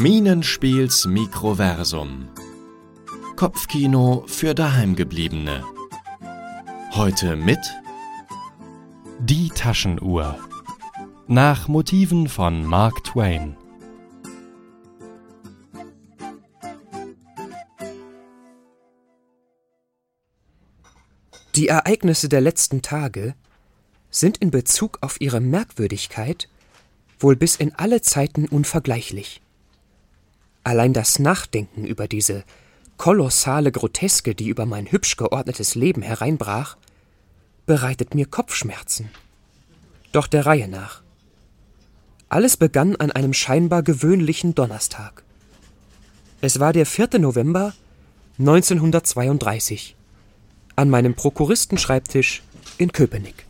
Minenspiels Mikroversum. Kopfkino für Daheimgebliebene. Heute mit Die Taschenuhr. Nach Motiven von Mark Twain. Die Ereignisse der letzten Tage sind in Bezug auf ihre Merkwürdigkeit wohl bis in alle Zeiten unvergleichlich. Allein das Nachdenken über diese kolossale Groteske, die über mein hübsch geordnetes Leben hereinbrach, bereitet mir Kopfschmerzen. Doch der Reihe nach. Alles begann an einem scheinbar gewöhnlichen Donnerstag. Es war der 4. November 1932 an meinem Prokuristenschreibtisch in Köpenick.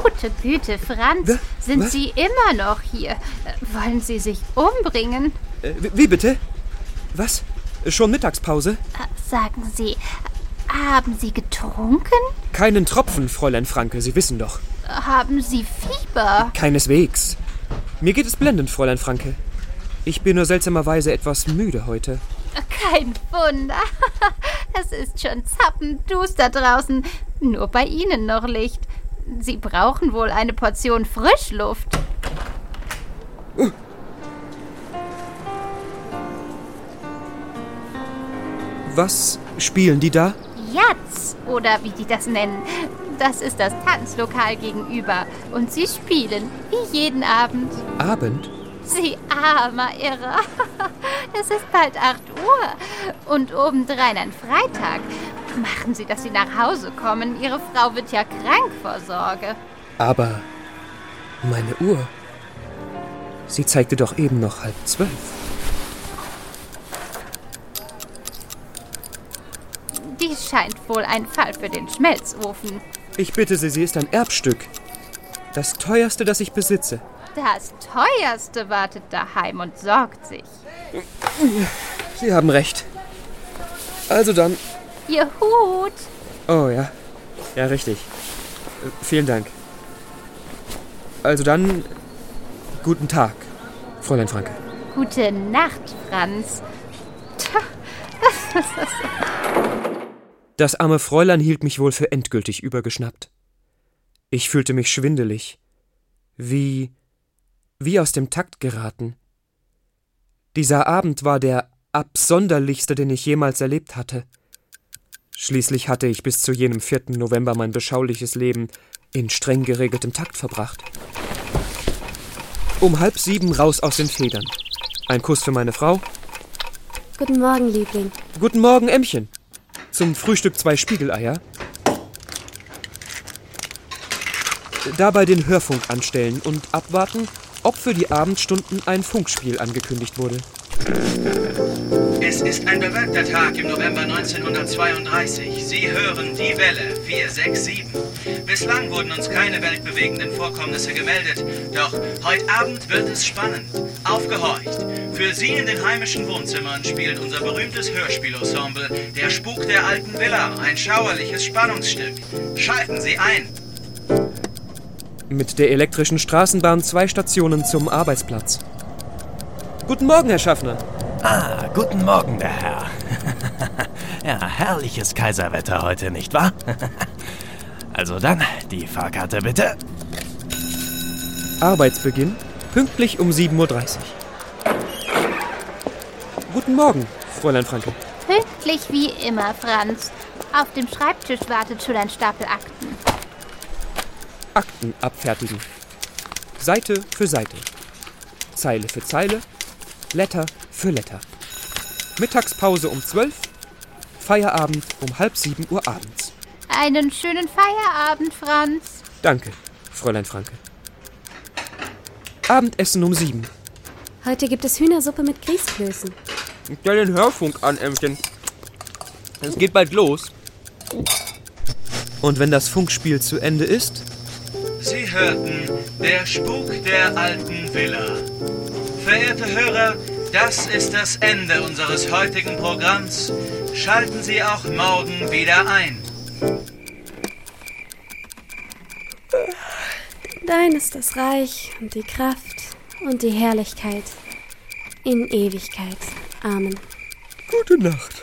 Gute Güte, Franz, Wa- sind was? Sie immer noch hier? Wollen Sie sich umbringen? Äh, wie- wie bitte? Was? Schon Mittagspause? Äh, Sagen Sie, haben Sie getrunken? Keinen Tropfen, Fräulein Franke, Sie wissen doch. Haben Sie Fieber? Keineswegs. Mir geht es blendend, Fräulein Franke. Ich bin nur seltsamerweise etwas müde heute. Kein Wunder. Es ist schon zappenduster draußen. Nur bei Ihnen noch Licht. Sie brauchen wohl eine Portion Frischluft. Was spielen die da? Jatz, oder wie die das nennen. Das ist das Tanzlokal gegenüber. Und sie spielen, wie jeden Abend. Abend? Sie armer Irrer. Es ist bald 8 Uhr. Und obendrein ein Freitag. Machen Sie, dass Sie nach Hause kommen. Ihre Frau wird ja krank vor Sorge. Aber meine Uhr. Sie zeigte doch eben noch halb zwölf. Dies scheint wohl ein Fall für den Schmelzofen. Ich bitte Sie, sie ist ein Erbstück. Das teuerste, das ich besitze. Das teuerste wartet daheim und sorgt sich. Sie haben recht. Also dann. Ihr Hut. Oh ja. Ja, richtig. Äh, vielen Dank. Also dann. Guten Tag, Fräulein Franke. Gute Nacht, Franz. Das arme Fräulein hielt mich wohl für endgültig übergeschnappt. Ich fühlte mich schwindelig. Wie. wie aus dem Takt geraten. Dieser Abend war der absonderlichste, den ich jemals erlebt hatte. Schließlich hatte ich bis zu jenem 4. November mein beschauliches Leben in streng geregeltem Takt verbracht. Um halb sieben raus aus den Federn. Ein Kuss für meine Frau. Guten Morgen, Liebling. Guten Morgen, Ämmchen. Zum Frühstück zwei Spiegeleier. Dabei den Hörfunk anstellen und abwarten, ob für die Abendstunden ein Funkspiel angekündigt wurde. Es ist ein bewölkter Tag im November 1932. Sie hören die Welle 467. Bislang wurden uns keine weltbewegenden Vorkommnisse gemeldet, doch heute Abend wird es spannend. Aufgehorcht. Für Sie in den heimischen Wohnzimmern spielt unser berühmtes Hörspielensemble Der Spuk der alten Villa, ein schauerliches Spannungsstück. Schalten Sie ein. Mit der elektrischen Straßenbahn zwei Stationen zum Arbeitsplatz. Guten Morgen, Herr Schaffner. Ah, guten Morgen, der Herr. ja, herrliches Kaiserwetter heute, nicht wahr? also dann, die Fahrkarte bitte. Arbeitsbeginn pünktlich um 7.30 Uhr. Guten Morgen, Fräulein Franke. Pünktlich wie immer, Franz. Auf dem Schreibtisch wartet schon ein Stapel Akten. Akten abfertigen. Seite für Seite. Zeile für Zeile. Letter für Letter. Mittagspause um 12. Feierabend um halb sieben Uhr abends. Einen schönen Feierabend, Franz. Danke, Fräulein Franke. Abendessen um sieben. Heute gibt es Hühnersuppe mit Grießklößen. Stell den Hörfunk an, Ämmchen. Es geht bald los. Und wenn das Funkspiel zu Ende ist, Sie hörten Der Spuk der alten Villa. Verehrte Hörer, das ist das Ende unseres heutigen Programms. Schalten Sie auch morgen wieder ein. Dein ist das Reich und die Kraft und die Herrlichkeit in Ewigkeit. Amen. Gute Nacht.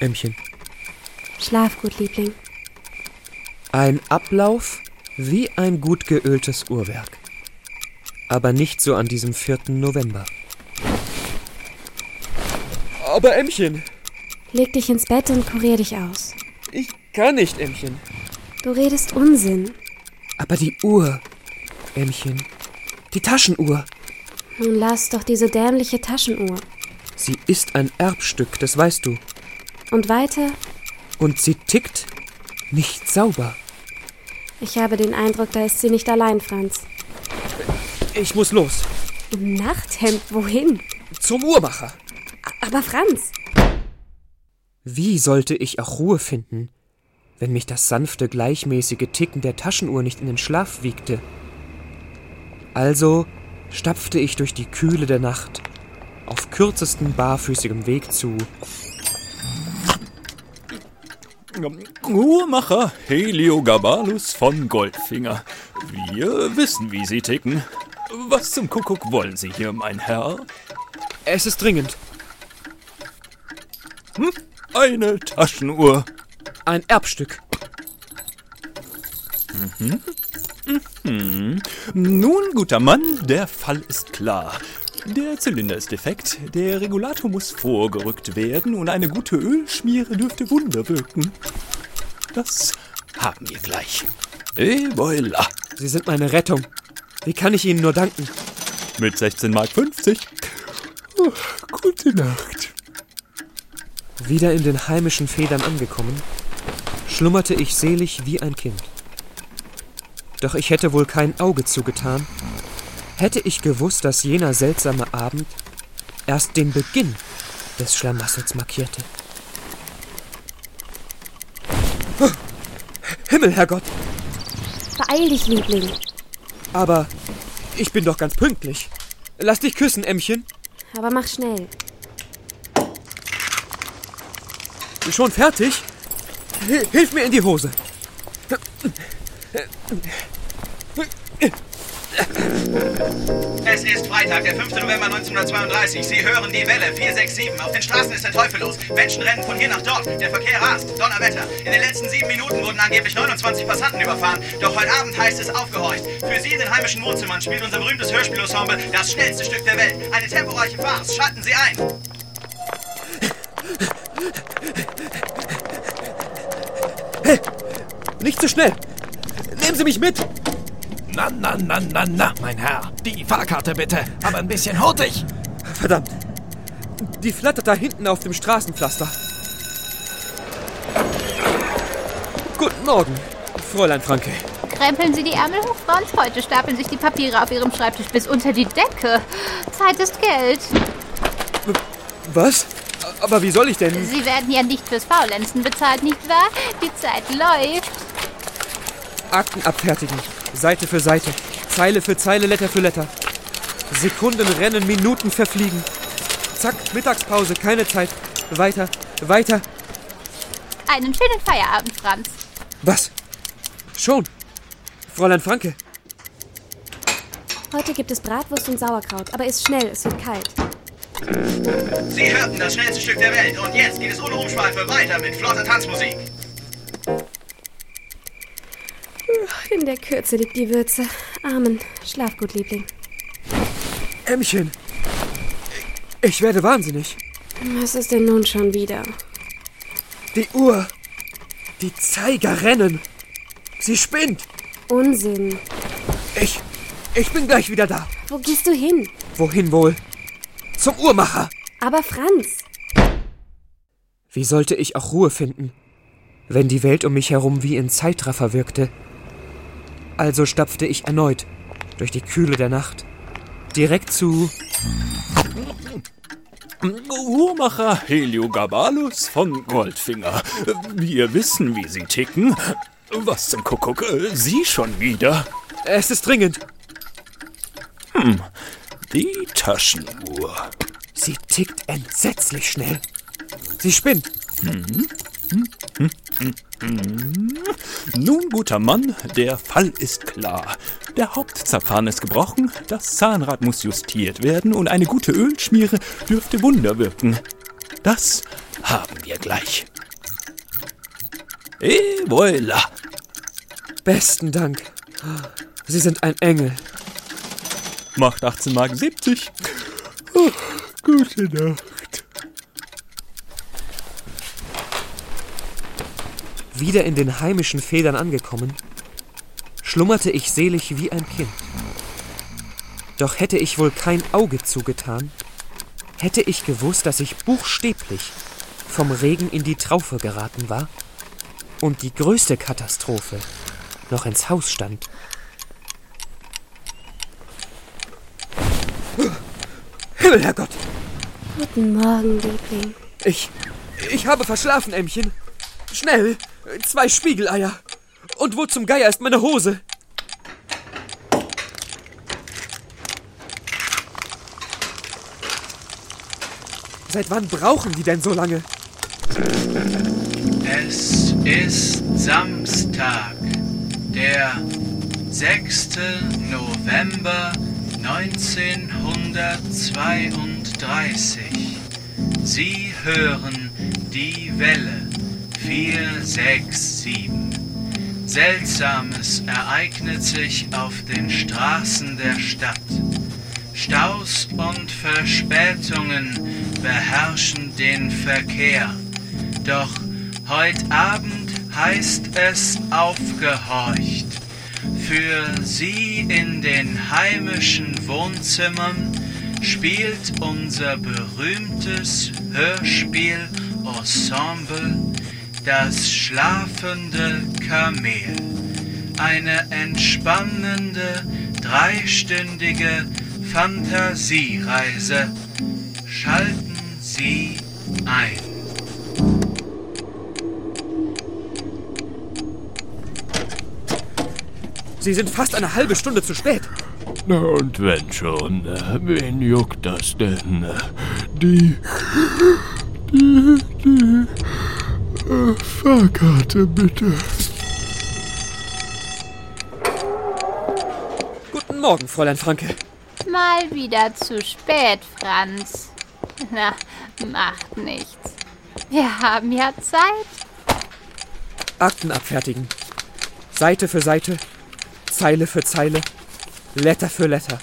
Ämmchen. Schlaf gut, Liebling. Ein Ablauf wie ein gut geöltes Uhrwerk. Aber nicht so an diesem 4. November. Aber Ämmchen, Leg dich ins Bett und kurier dich aus. ich kann nicht, Ämmchen. Du redest Unsinn. Aber die Uhr, Ämmchen, die Taschenuhr, Nun lass doch diese dämliche Taschenuhr. sie ist ein Erbstück, das weißt du. Und weiter? Und sie tickt nicht sauber. Ich habe den Eindruck, da ist sie nicht allein, Franz. Ich muss los. Im Nachthemd, wohin? Zum Uhrmacher. Aber Franz, Wie sollte ich auch Ruhe finden, wenn mich das sanfte, gleichmäßige Ticken der Taschenuhr nicht in den Schlaf wiegte? Also stapfte ich durch die Kühle der Nacht auf kürzestem barfüßigem Weg zu Uhrmacher Heliogabalus von Goldfinger. Wir wissen, wie Sie ticken. Was zum Kuckuck wollen Sie hier, mein Herr? Es ist dringend. Eine Taschenuhr. Ein Erbstück. Nun, guter Mann, der Fall ist klar. Der Zylinder ist defekt, der Regulator muss vorgerückt werden und eine gute Ölschmiere dürfte Wunder wirken. Das haben wir gleich. Et voilà. Sie sind meine Rettung. Wie kann ich Ihnen nur danken? Mit 16,50 Mark. Oh, gute Nacht. Wieder in den heimischen Federn angekommen, schlummerte ich selig wie ein Kind. Doch ich hätte wohl kein Auge zugetan, hätte ich gewusst, dass jener seltsame Abend erst den Beginn des Schlamassels markierte. Oh, Himmel, Herrgott! beeil dich, Liebling. Aber ich bin doch ganz pünktlich. Lass dich küssen, Ämmchen. Aber mach schnell. Schon fertig? Hi- Hilf mir in die Hose. Es ist Freitag, der 5. November 1932. Sie hören die Welle 467. Auf den Straßen ist der Teufel los. Menschen rennen von hier nach dort. Der Verkehr rast. Donnerwetter. In den letzten sieben Minuten wurden angeblich 29 Passanten überfahren. Doch heute Abend heißt es aufgehorcht. Für Sie in den heimischen Wohnzimmern spielt unser berühmtes Hörspielensemble das schnellste Stück der Welt. Eine temporeiche Farce. Schalten Sie ein. Nicht zu schnell. Nehmen Sie mich mit. Na, na, na, na, na, mein Herr. Die Fahrkarte bitte. Aber ein bisschen hurtig. Verdammt. Die flattert da hinten auf dem Straßenpflaster. Guten Morgen, Fräulein Franke. Krempeln Sie die Ärmel hoch, Franz. Heute stapeln sich die Papiere auf Ihrem Schreibtisch bis unter die Decke. Zeit ist Geld. Was? Aber wie soll ich denn? Sie werden ja nicht fürs Faulenzen bezahlt, nicht wahr? Die Zeit läuft. Akten abfertigen. Seite für Seite. Zeile für Zeile, Letter für Letter. Sekunden rennen, Minuten verfliegen. Zack, Mittagspause, keine Zeit. Weiter, weiter. Einen schönen Feierabend, Franz. Was? Schon? Fräulein Franke, Heute gibt es Bratwurst und Sauerkraut, aber ist schnell, es wird kalt. Sie hörten das schnellste Stück der Welt. Und jetzt geht es ohne Umschweife weiter mit flotter Tanzmusik. In der Kürze liegt die Würze. Amen. Schlaf gut, Liebling. Ämmchen. Ich werde wahnsinnig. Was ist denn nun schon wieder? Die Uhr. Die Zeiger rennen. Sie spinnt. Unsinn. Ich. Ich bin gleich wieder da. Wo gehst du hin? Wohin wohl? Zum Uhrmacher. Aber Franz, Wie sollte ich auch Ruhe finden, wenn die Welt um mich herum wie in Zeitraffer wirkte? Also stapfte ich erneut durch die Kühle der Nacht, direkt zu Uhrmacher Heliogabalus von Goldfinger. Wir wissen, wie Sie ticken. Was zum Kuckuck, äh, Sie schon wieder? Es ist dringend. Die Taschenuhr. Sie tickt entsetzlich schnell. Sie spinnt. Nun, guter Mann, der Fall ist klar. Der Hauptzapfhahn ist gebrochen, das Zahnrad muss justiert werden und eine gute Ölschmiere dürfte Wunder wirken. Das haben wir gleich. Et voilà. Besten Dank. Sie sind ein Engel. Macht 18 Mark 70. Oh, gute Nacht. Wieder in den heimischen Federn angekommen, schlummerte ich selig wie ein Kind. Doch hätte ich wohl kein Auge zugetan, hätte ich gewusst, dass ich buchstäblich vom Regen in die Traufe geraten war und die größte Katastrophe noch ins Haus stand. Himmel, Herrgott! Guten Morgen, Liebling. Ich. Ich habe verschlafen, Ämmchen. Schnell! Zwei Spiegeleier! Und wo zum Geier ist meine Hose? Seit wann brauchen die denn so lange? Es ist Samstag, der 6. November 1932. Sie hören die Welle 467. Seltsames ereignet sich auf den Straßen der Stadt. Staus und Verspätungen beherrschen den Verkehr. Doch heute Abend heißt es aufgehorcht. Für Sie in den heimischen Wohnzimmern spielt unser berühmtes Hörspiel-Ensemble Das schlafende Kamel. Eine entspannende, dreistündige Fantasiereise. Schalten Sie ein. Sie sind fast eine halbe Stunde zu spät. Na und wenn schon, wen juckt das denn? Die. Die. Die. Äh, Fahrkarte bitte. Guten Morgen, Fräulein Franke. Mal wieder zu spät, Franz. Na, macht nichts. Wir haben ja Zeit. Akten abfertigen. Seite für Seite, Zeile für Zeile, Letter für Letter.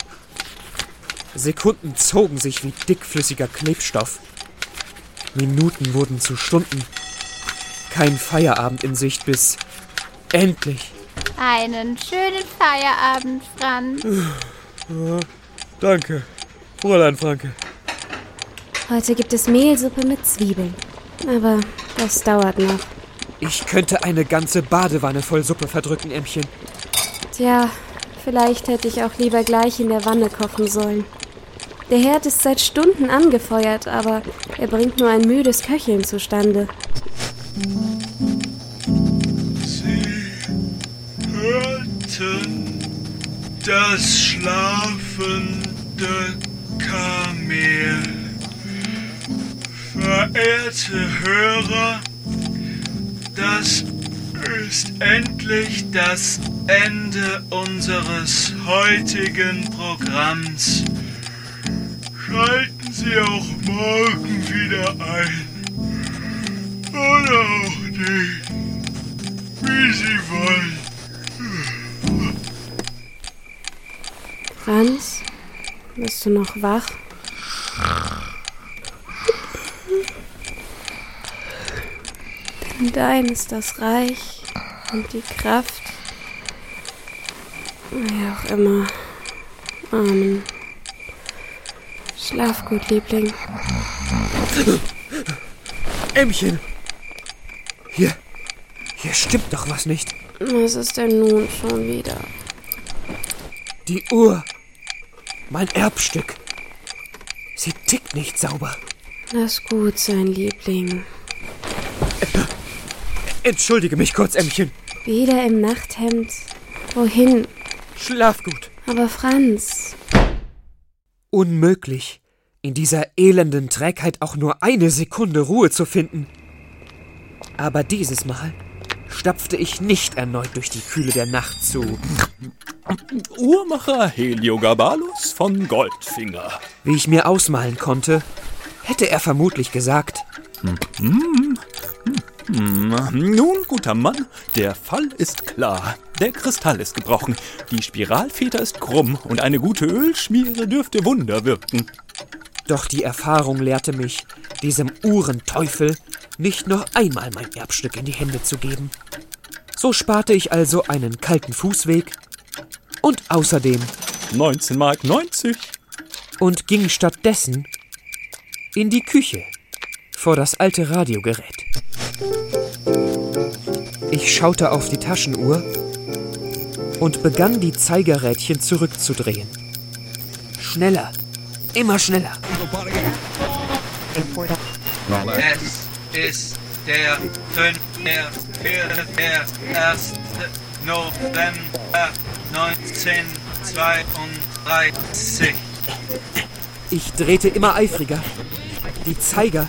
Sekunden zogen sich wie dickflüssiger Klebstoff. Minuten wurden zu Stunden. Kein Feierabend in Sicht bis endlich. Einen schönen Feierabend, Franz. Danke, Fräulein Franke. Heute gibt es Mehlsuppe mit Zwiebeln. Aber das dauert noch. Ich könnte eine ganze Badewanne voll Suppe verdrücken, Ämmchen. Tja, vielleicht hätte ich auch lieber gleich in der Wanne kochen sollen. Der Herd ist seit Stunden angefeuert, aber er bringt nur ein müdes Köcheln zustande. Hörten das schlafende Kamel. Verehrte Hörer, das ist endlich das Ende unseres heutigen Programms. Schalten Sie auch morgen wieder ein. Oder auch nicht. Wie Sie wollen. Franz, bist du noch wach? Denn dein ist das Reich und die Kraft. Wie auch immer. Amen. Schlaf gut, Liebling. Ämmchen! Hier, hier stimmt doch was nicht. Was ist denn nun schon wieder? Die Uhr. Mein Erbstück. Sie tickt nicht sauber. Lass gut sein, Liebling. Entschuldige mich kurz, Ämmchen. Wieder im Nachthemd. Wohin? Schlaf gut. Aber Franz. Unmöglich, in dieser elenden Trägheit auch nur eine Sekunde Ruhe zu finden. Aber dieses Mal stapfte ich nicht erneut durch die Kühle der Nacht zu. Uhrmacher Heliogabalus von Goldfinger. Wie ich mir ausmalen konnte, hätte er vermutlich gesagt, Nun, guter Mann, der Fall ist klar. Der Kristall ist gebrochen, die Spiralfeder ist krumm und eine gute Ölschmiere dürfte Wunder wirken. doch die Erfahrung lehrte mich, diesem Uhrenteufel nicht noch einmal mein Erbstück in die Hände zu geben. So sparte ich also einen kalten Fußweg und außerdem 19 Mark 90. und ging stattdessen in die Küche vor das alte Radiogerät. Ich schaute auf die Taschenuhr und begann die Zeigerrädchen zurückzudrehen. Schneller, immer schneller. Es ist der 5. Der, vierte, der 1. November 1932. Ich drehte immer eifriger. Die Zeiger,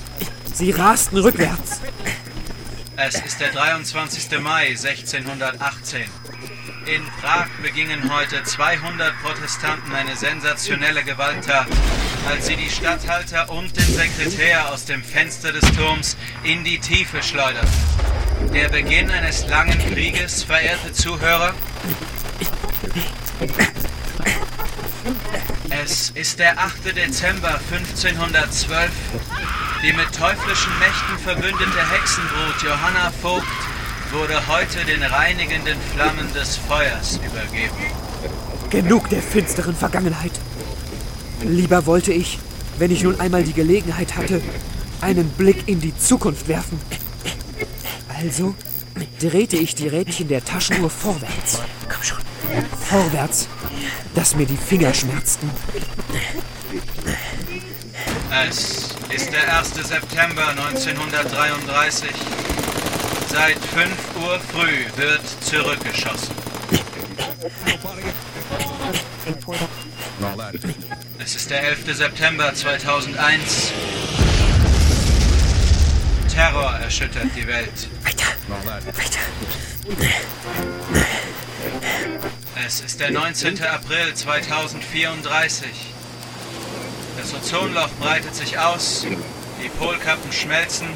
sie rasten rückwärts. Es ist der 23. Mai 1618. In Prag begingen heute 200 Protestanten eine sensationelle Gewalttat, als sie die Statthalter und den Sekretär aus dem Fenster des Turms in die Tiefe schleuderten. Der Beginn eines langen Krieges, verehrte Zuhörer. Es ist der 8. Dezember 1512. Die mit teuflischen Mächten verbündete Hexenbrut Johanna Vogt wurde heute den reinigenden Flammen des Feuers übergeben. Genug der finsteren Vergangenheit. Lieber wollte ich, wenn ich nun einmal die Gelegenheit hatte, einen Blick in die Zukunft werfen. Also drehte ich die Rädchen der Taschenuhr vorwärts. Komm schon. Vorwärts, dass mir die Finger schmerzten. Es ist der 1. September 1933. Seit 5 Uhr früh wird zurückgeschossen. Es ist der 11. September 2001. Terror erschüttert die Welt. Es ist der 19. April 2034. Das Ozonloch breitet sich aus, die Polkappen schmelzen,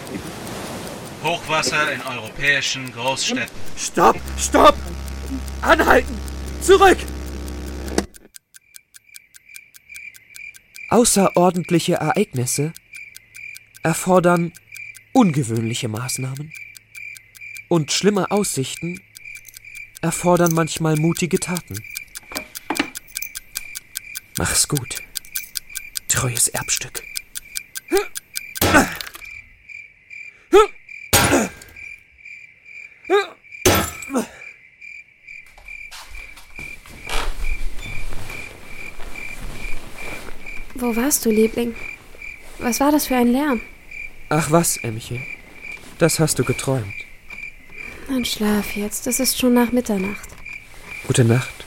Hochwasser in europäischen Großstädten. Stopp, stopp! Anhalten! Zurück! Außerordentliche Ereignisse erfordern ungewöhnliche Maßnahmen. Und schlimme Aussichten erfordern manchmal mutige Taten. Mach's gut, treues Erbstück. Wo warst du, Liebling? Was war das für ein Lärm? Ach was, Ämmchen, das hast du geträumt. Dann schlaf jetzt, es ist schon nach Mitternacht. Gute Nacht.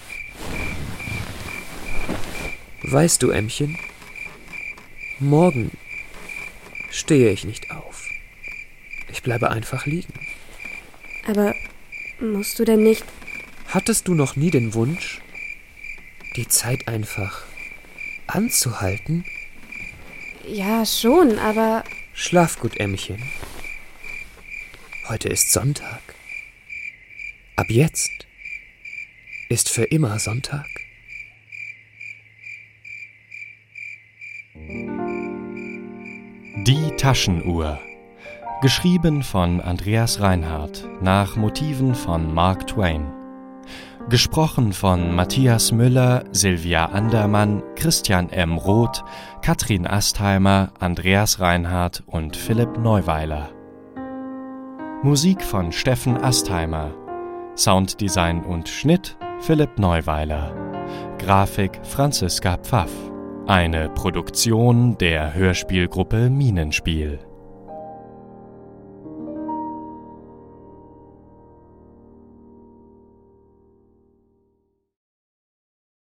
Weißt du, Ämmchen, morgen stehe ich nicht auf. Ich bleibe einfach liegen. Aber musst du denn nicht... Hattest du noch nie den Wunsch, die Zeit einfach anzuhalten? Ja, schon, aber... Schlaf gut, Ämmchen. Heute ist Sonntag. Ab jetzt ist für immer Sonntag. Die Taschenuhr. Geschrieben von Andreas Reinhardt nach Motiven von Mark Twain. Gesprochen von Matthias Müller, Silvia Andermann, Christian M. Roth, Katrin Astheimer, Andreas Reinhardt und Philipp Neuweiler. Musik von Steffen Astheimer. Sounddesign und Schnitt Philipp Neuweiler. Grafik Franziska Pfaff. Eine Produktion der Hörspielgruppe Minenspiel.